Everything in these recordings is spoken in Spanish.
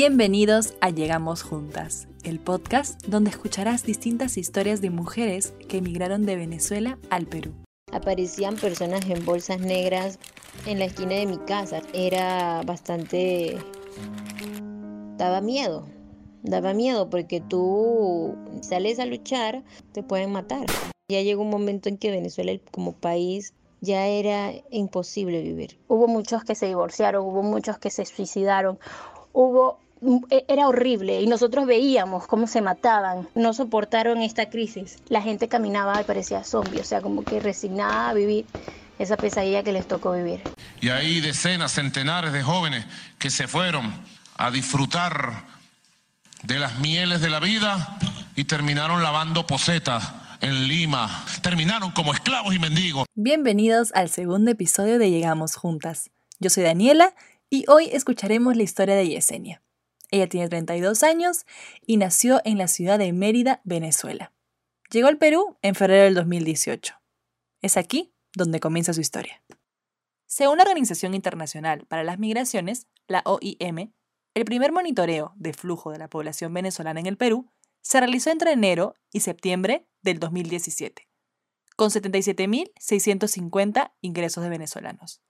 Bienvenidos a Llegamos Juntas, el podcast donde escucharás distintas historias de mujeres que emigraron de Venezuela al Perú. Aparecían personas en bolsas negras en la esquina de mi casa. Era bastante... daba miedo. Daba miedo porque tú sales a luchar, te pueden matar. Ya llegó un momento en que Venezuela como país ya era imposible vivir. Hubo muchos que se divorciaron, hubo muchos que se suicidaron, hubo era horrible y nosotros veíamos cómo se mataban, no soportaron esta crisis. La gente caminaba y parecía zombie, o sea, como que resignada a vivir esa pesadilla que les tocó vivir. Y hay decenas, centenares de jóvenes que se fueron a disfrutar de las mieles de la vida y terminaron lavando posetas en Lima. Terminaron como esclavos y mendigos. Bienvenidos al segundo episodio de Llegamos Juntas. Yo soy Daniela y hoy escucharemos la historia de Yesenia. Ella tiene 32 años y nació en la ciudad de Mérida, Venezuela. Llegó al Perú en febrero del 2018. Es aquí donde comienza su historia. Según la Organización Internacional para las Migraciones, la OIM, el primer monitoreo de flujo de la población venezolana en el Perú se realizó entre enero y septiembre del 2017, con 77.650 ingresos de venezolanos.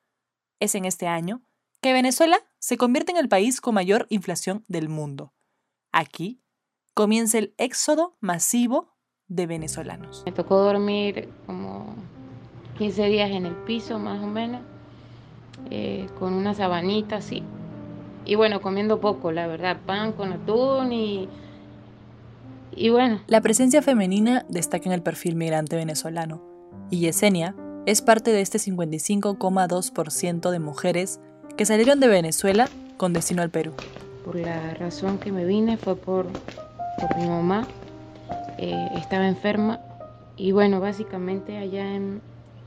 Es en este año que Venezuela se convierte en el país con mayor inflación del mundo. Aquí comienza el éxodo masivo de venezolanos. Me tocó dormir como 15 días en el piso más o menos, eh, con una sabanita así. Y bueno, comiendo poco, la verdad, pan con atún y y bueno. La presencia femenina destaca en el perfil migrante venezolano, y Yesenia es parte de este 55,2% de mujeres que salieron de Venezuela con destino al Perú. Por la razón que me vine fue por, mi mamá, eh, estaba enferma y bueno, básicamente allá en,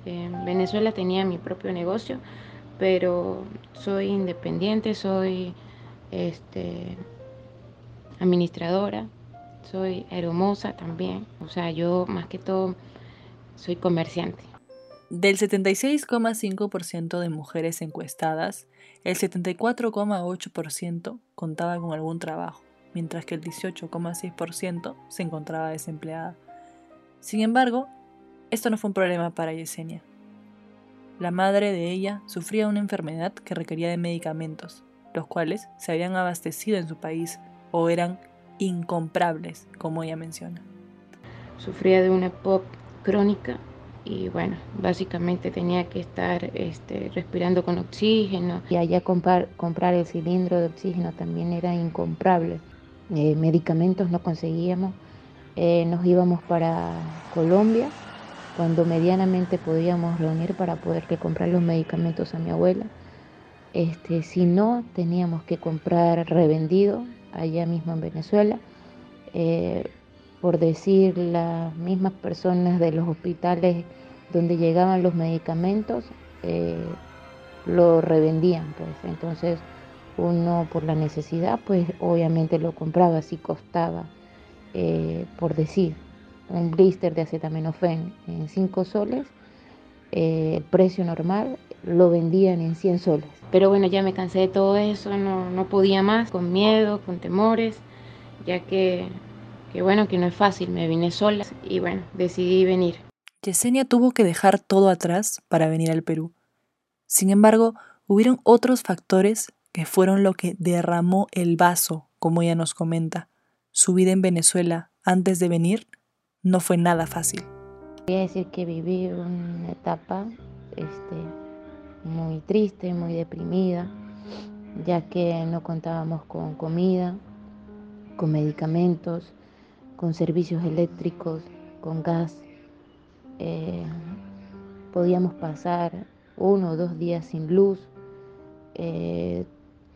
en Venezuela tenía mi propio negocio, pero soy independiente, soy este, administradora, soy hermosa también, o sea, yo más que todo soy comerciante. Del 76,5% de mujeres encuestadas, el 74,8% contaba con algún trabajo, mientras que el 18,6% se encontraba desempleada. Sin embargo, esto no fue un problema para Yesenia. La madre de ella sufría una enfermedad que requería de medicamentos, los cuales se habían abastecido en su país o eran incomprables, como ella menciona. Sufría de una pop crónica y bueno, básicamente tenía que estar este, respirando con oxígeno. Y allá comprar, comprar el cilindro de oxígeno también era incomprable. Eh, medicamentos no conseguíamos. Eh, nos íbamos para Colombia cuando medianamente podíamos reunir para poder que comprar los medicamentos a mi abuela. Este, si no, teníamos que comprar revendido allá mismo en Venezuela. Eh, por decir, las mismas personas de los hospitales donde llegaban los medicamentos eh, lo revendían, pues. Entonces uno por la necesidad, pues obviamente lo compraba si costaba, eh, por decir, un blister de acetaminofén en 5 soles, el precio normal lo vendían en 100 soles. Pero bueno, ya me cansé de todo eso, no, no podía más, con miedo, con temores, ya que, que bueno, que no es fácil, me vine sola y bueno, decidí venir. Yesenia tuvo que dejar todo atrás para venir al Perú. Sin embargo, hubieron otros factores que fueron lo que derramó el vaso, como ella nos comenta. Su vida en Venezuela antes de venir no fue nada fácil. Voy a decir que viví una etapa este, muy triste, muy deprimida, ya que no contábamos con comida, con medicamentos, con servicios eléctricos, con gas. Eh, podíamos pasar uno o dos días sin luz. Eh,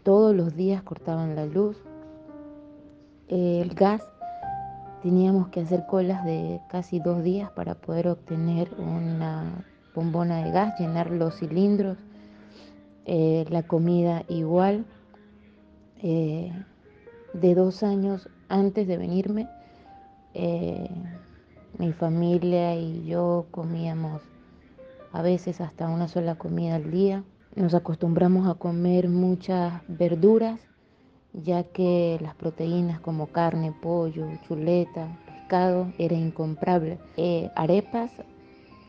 todos los días cortaban la luz. el gas teníamos que hacer colas de casi dos días para poder obtener una bombona de gas, llenar los cilindros, eh, la comida igual. Eh, de dos años antes de venirme, eh, mi familia y yo comíamos a veces hasta una sola comida al día. Nos acostumbramos a comer muchas verduras ya que las proteínas como carne, pollo, chuleta, pescado era incomparable. Eh, arepas,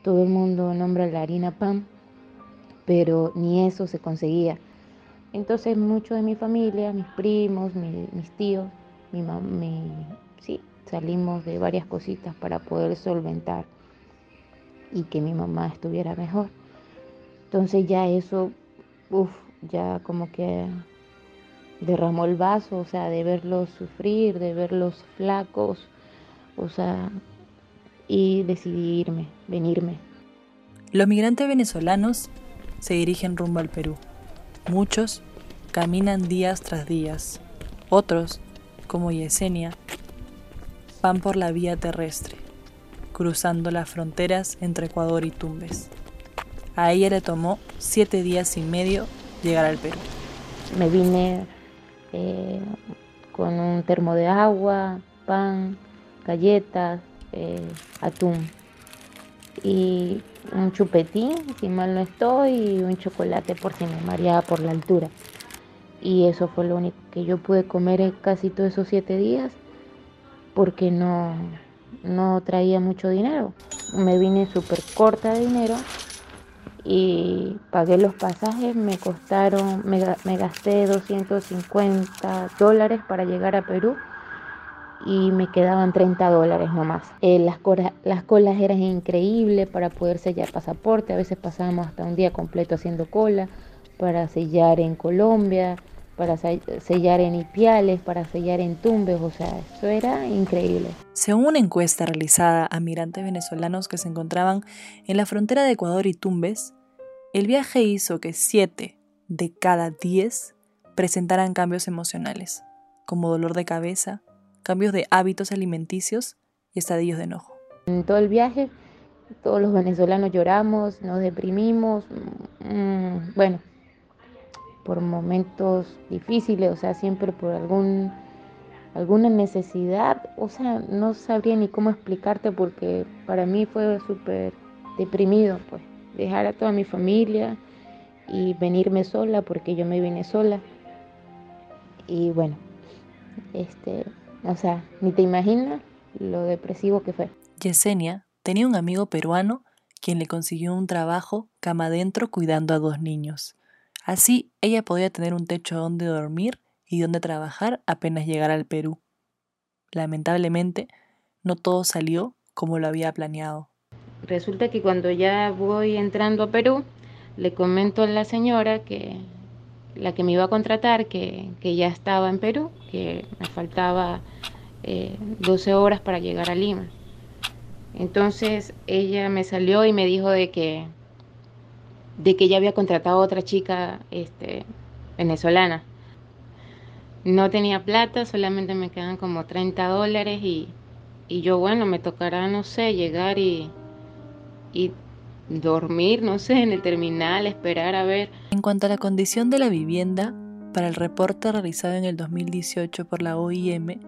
todo el mundo nombra la harina pan, pero ni eso se conseguía. Entonces muchos de mi familia, mis primos, mis tíos, mi, mi, sí, salimos de varias cositas para poder solventar y que mi mamá estuviera mejor. Entonces ya eso, uff, ya como que derramó el vaso, o sea, de verlos sufrir, de verlos flacos, o sea, y decidí irme, venirme. Los migrantes venezolanos se dirigen rumbo al Perú. Muchos caminan días tras días. Otros, como Yesenia, van por la vía terrestre, cruzando las fronteras entre Ecuador y Tumbes. A ella le tomó siete días y medio llegar al Perú. Me vine eh, con un termo de agua, pan, galletas, eh, atún y un chupetín, si mal no estoy, y un chocolate por si me mareaba por la altura. Y eso fue lo único que yo pude comer casi todos esos siete días porque no, no traía mucho dinero. Me vine súper corta de dinero y pagué los pasajes, me costaron, me, me, gasté 250 dólares para llegar a Perú y me quedaban 30 dólares nomás. Eh, las, colas, las colas eran increíbles para poder sellar pasaporte, a veces pasábamos hasta un día completo haciendo cola para sellar en Colombia, para sellar en Ipiales, para sellar en Tumbes, o sea, eso era increíble. Según una encuesta realizada a migrantes venezolanos que se encontraban en la frontera de Ecuador y Tumbes, el viaje hizo que 7 de cada 10 presentaran cambios emocionales, como dolor de cabeza, cambios de hábitos alimenticios y estadillos de enojo. En todo el viaje, todos los venezolanos lloramos, nos deprimimos, mm, bueno, por momentos difíciles, o sea, siempre por algún alguna necesidad, o sea, no sabría ni cómo explicarte porque para mí fue súper deprimido, pues dejar a toda mi familia y venirme sola porque yo me vine sola. Y bueno, este, o sea, ni te imaginas lo depresivo que fue. Yesenia tenía un amigo peruano quien le consiguió un trabajo cama adentro cuidando a dos niños. Así ella podía tener un techo donde dormir y donde trabajar apenas llegara al Perú. Lamentablemente, no todo salió como lo había planeado. Resulta que cuando ya voy entrando a Perú, le comento a la señora que la que me iba a contratar, que, ya estaba en Perú, que me faltaba 12 eh, horas para llegar a Lima. Entonces ella me salió y me dijo de que, de que ya había contratado a otra chica este, venezolana. No tenía plata, solamente me quedan como 30 dólares y, y yo, bueno, me tocará, no sé, llegar y, y dormir, no sé, en el terminal, esperar a ver. En cuanto a la condición de la vivienda, para el reporte realizado en el 2018 por la OIM,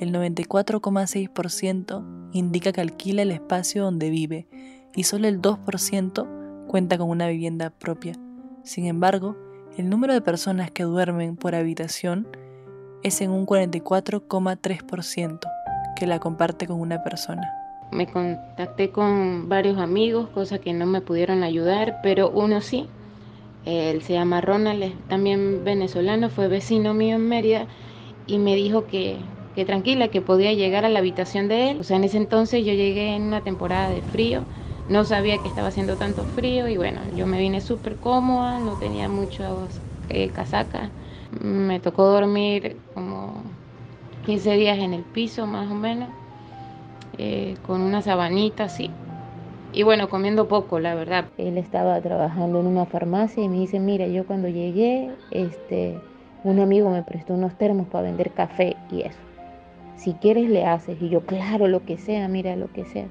el 94,6% indica que alquila el espacio donde vive y solo el 2% cuenta con una vivienda propia. Sin embargo, el número de personas que duermen por habitación es en un 44,3% que la comparte con una persona me contacté con varios amigos, cosas que no me pudieron ayudar, pero uno sí. Él se llama Ronald, también venezolano, fue vecino mío en Mérida y me dijo que, que tranquila, que podía llegar a la habitación de él. O sea, en ese entonces yo llegué en una temporada de frío, no sabía que estaba haciendo tanto frío y bueno, yo me vine súper cómoda, no tenía muchos eh, casacas. Me tocó dormir como 15 días en el piso más o menos eh, con una sabanita así. Y bueno, comiendo poco, la verdad. Él estaba trabajando en una farmacia y me dice, mira, yo cuando llegué, este, un amigo me prestó unos termos para vender café y eso. Si quieres le haces. Y yo, claro, lo que sea, mira, lo que sea.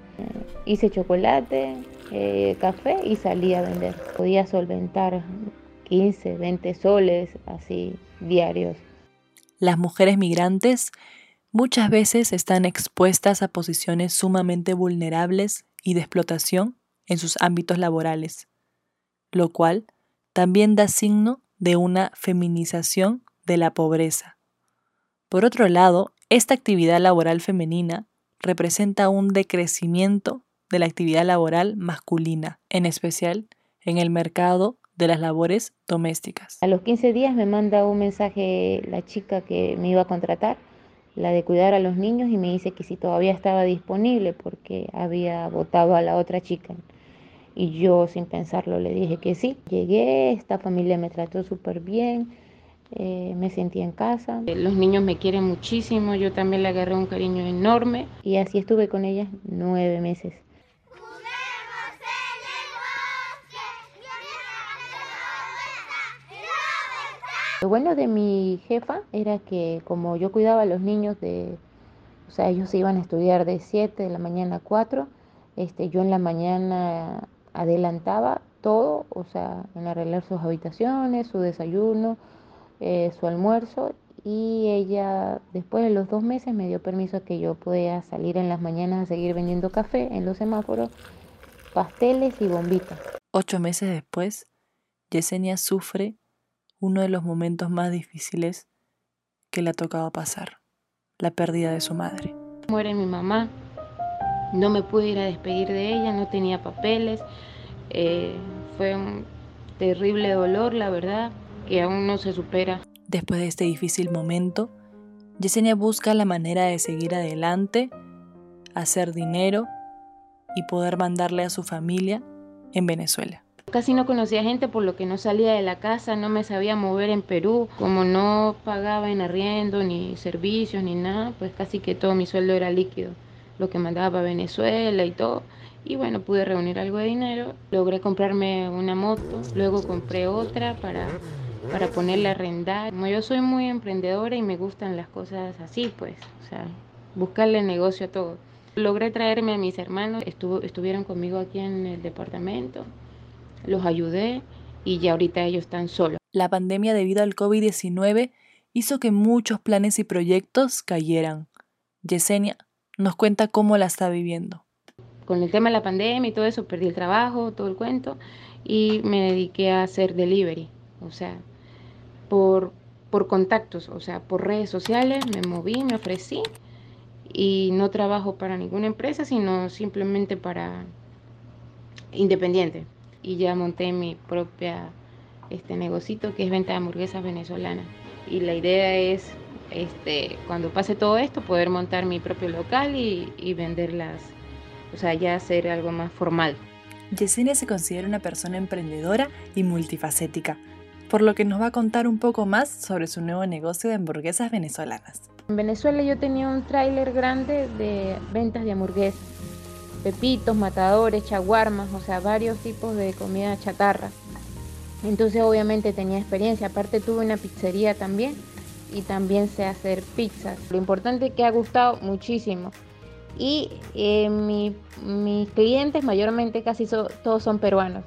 hice chocolate, eh, café y salí a vender. Podía solventar 15, 20 soles así diarios. Las mujeres migrantes muchas veces están expuestas a posiciones sumamente vulnerables y de explotación en sus ámbitos laborales, lo cual también da signo de una feminización de la pobreza, Por otro lado, esta actividad laboral femenina representa un decrecimiento de la actividad laboral masculina, en especial en el mercado de las labores domésticas. A los 15 días me manda un mensaje la chica que me iba a contratar, la de cuidar a los niños, y me dice que si todavía estaba disponible porque había votado a la otra chica. Y yo sin pensarlo le dije que sí. Llegué, esta familia me trató súper bien, eh, me sentí en casa. Los niños me quieren muchísimo, yo también le agarré un cariño enorme y así estuve con ellas nueve meses. Lo bueno de mi jefa era que como yo cuidaba a los niños de, o sea, ellos iban a estudiar de 7 de la mañana a 4, este, yo en la mañana adelantaba todo, o sea, en arreglar sus habitaciones, su desayuno, eh, su almuerzo y ella después de los dos meses me dio permiso a que yo pudiera salir en las mañanas a seguir vendiendo café en los semáforos, pasteles y bombitas. Ocho meses después, Yesenia sufre uno de los momentos más difíciles que le ha tocado pasar, la pérdida de su madre. Muere mi mamá, no me pude ir a despedir de ella, no tenía papeles, eh, fue un terrible dolor, la verdad, que aún no se supera. Después de este difícil momento, Yesenia busca la manera de seguir adelante, hacer dinero y poder mandarle a su familia en Venezuela. Casi no conocía gente por lo que no salía de la casa, no me sabía mover en Perú, como no pagaba en arriendo, ni servicios, ni nada, pues casi que todo mi sueldo era líquido, lo que mandaba a Venezuela y todo. Y bueno, pude reunir algo de dinero, logré comprarme una moto, luego compré otra para, para ponerla a arrendar. Como yo soy muy emprendedora y me gustan las cosas así, pues, o sea, buscarle negocio a todo. Logré traerme a mis hermanos, estuvo, estuvieron conmigo aquí en el departamento los ayudé y ya ahorita ellos están solos. La pandemia debido al COVID-19 hizo que muchos planes y proyectos cayeran. Yesenia nos cuenta cómo la está viviendo. Con el tema de la pandemia y todo eso, perdí el trabajo, todo el cuento, y me dediqué a hacer delivery, o sea, por, por contactos, o sea, por redes sociales, me moví, me ofrecí, y no trabajo para ninguna empresa, sino simplemente para independiente y ya monté mi propia este negocito que es venta de hamburguesas venezolanas. Y la idea es, este, cuando pase todo esto, poder montar mi propio local y, y venderlas, o sea, ya hacer algo más formal. Yesenia se considera una persona emprendedora y multifacética, por lo que nos va a contar un poco más sobre su nuevo negocio de hamburguesas venezolanas. En Venezuela yo tenía un tráiler grande de ventas de hamburguesas pepitos, matadores, chaguarmas, o sea, varios tipos de comida chatarra. Entonces obviamente tenía experiencia, aparte tuve una pizzería también y también sé hacer pizzas. Lo importante es que ha gustado muchísimo. Y eh, mis clientes mayormente casi todos son peruanos.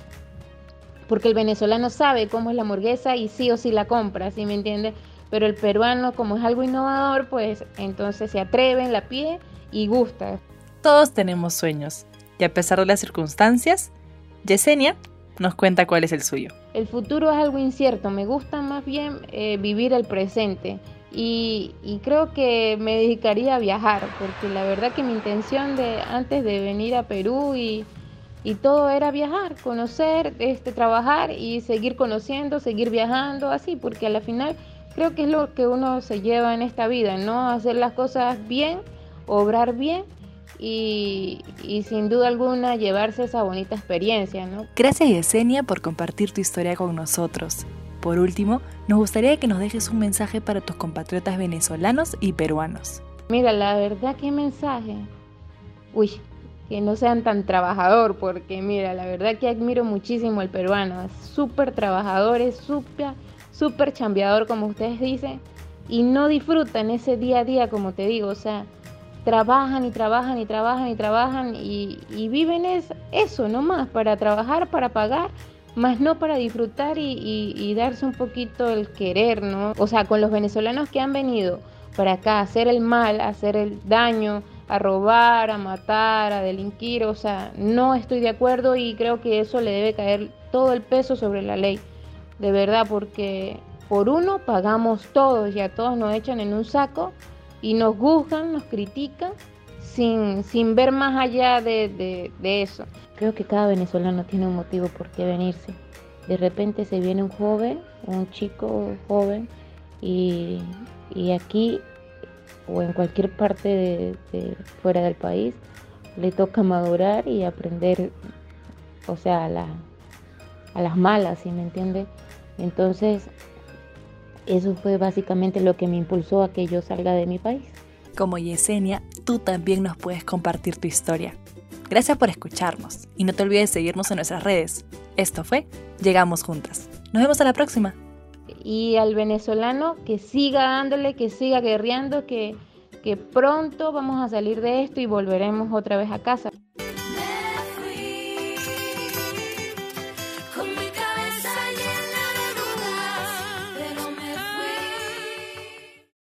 Porque el venezolano sabe cómo es la hamburguesa y sí o sí la compra, ¿sí me entiende? Pero el peruano como es algo innovador, pues entonces se atreven, la pide y gusta. Todos tenemos sueños, y a pesar de las circunstancias, Yesenia nos cuenta cuál es el suyo. El futuro es algo incierto, me gusta más bien eh, vivir el presente y, creo que me dedicaría a viajar, porque la verdad que mi intención de antes de venir a Perú y, y todo era viajar, conocer, este, trabajar y seguir conociendo, seguir viajando, así, porque a la final creo que es lo que uno se lleva en esta vida, ¿no? Hacer las cosas bien, obrar bien y, sin duda alguna llevarse esa bonita experiencia. ¿no? Gracias Yesenia por compartir tu historia con nosotros. Por último, nos gustaría que nos dejes un mensaje para tus compatriotas venezolanos y peruanos. Mira, la verdad, ¿qué mensaje? Uy, no sean tan trabajador, porque mira, la verdad que admiro muchísimo al peruano, es súper trabajador, es súper, súper chambeador, como ustedes dicen, y no disfrutan ese día a día, como te digo, o sea, trabajan y trabajan y trabajan y trabajan y, viven es, eso nomás, para trabajar, para pagar, más no para disfrutar y, darse un poquito el querer, ¿no? O sea, con los venezolanos que han venido para acá hacer el mal, hacer el daño, a robar, a matar, a delinquir, o sea, no estoy de acuerdo y creo que eso le debe caer todo el peso sobre la ley, de verdad, porque por uno pagamos todos y a todos nos echan en un saco y nos juzgan, nos critican sin, sin ver más allá de, eso. Creo que cada venezolano tiene un motivo por qué venirse. De repente se viene un joven, un chico joven, y, aquí o en cualquier parte de, fuera del país le toca madurar y aprender, o sea, a, a las malas, ¿sí me entiende? Entonces, eso fue básicamente lo que me impulsó a que yo salga de mi país. Como Yesenia, tú también nos puedes compartir tu historia. Gracias por escucharnos y no te olvides seguirnos en nuestras redes. Esto fue Llegamos Juntas. Nos vemos a la próxima. Y al venezolano que siga dándole, que siga guerreando, que, que pronto vamos a salir de esto y volveremos otra vez a casa.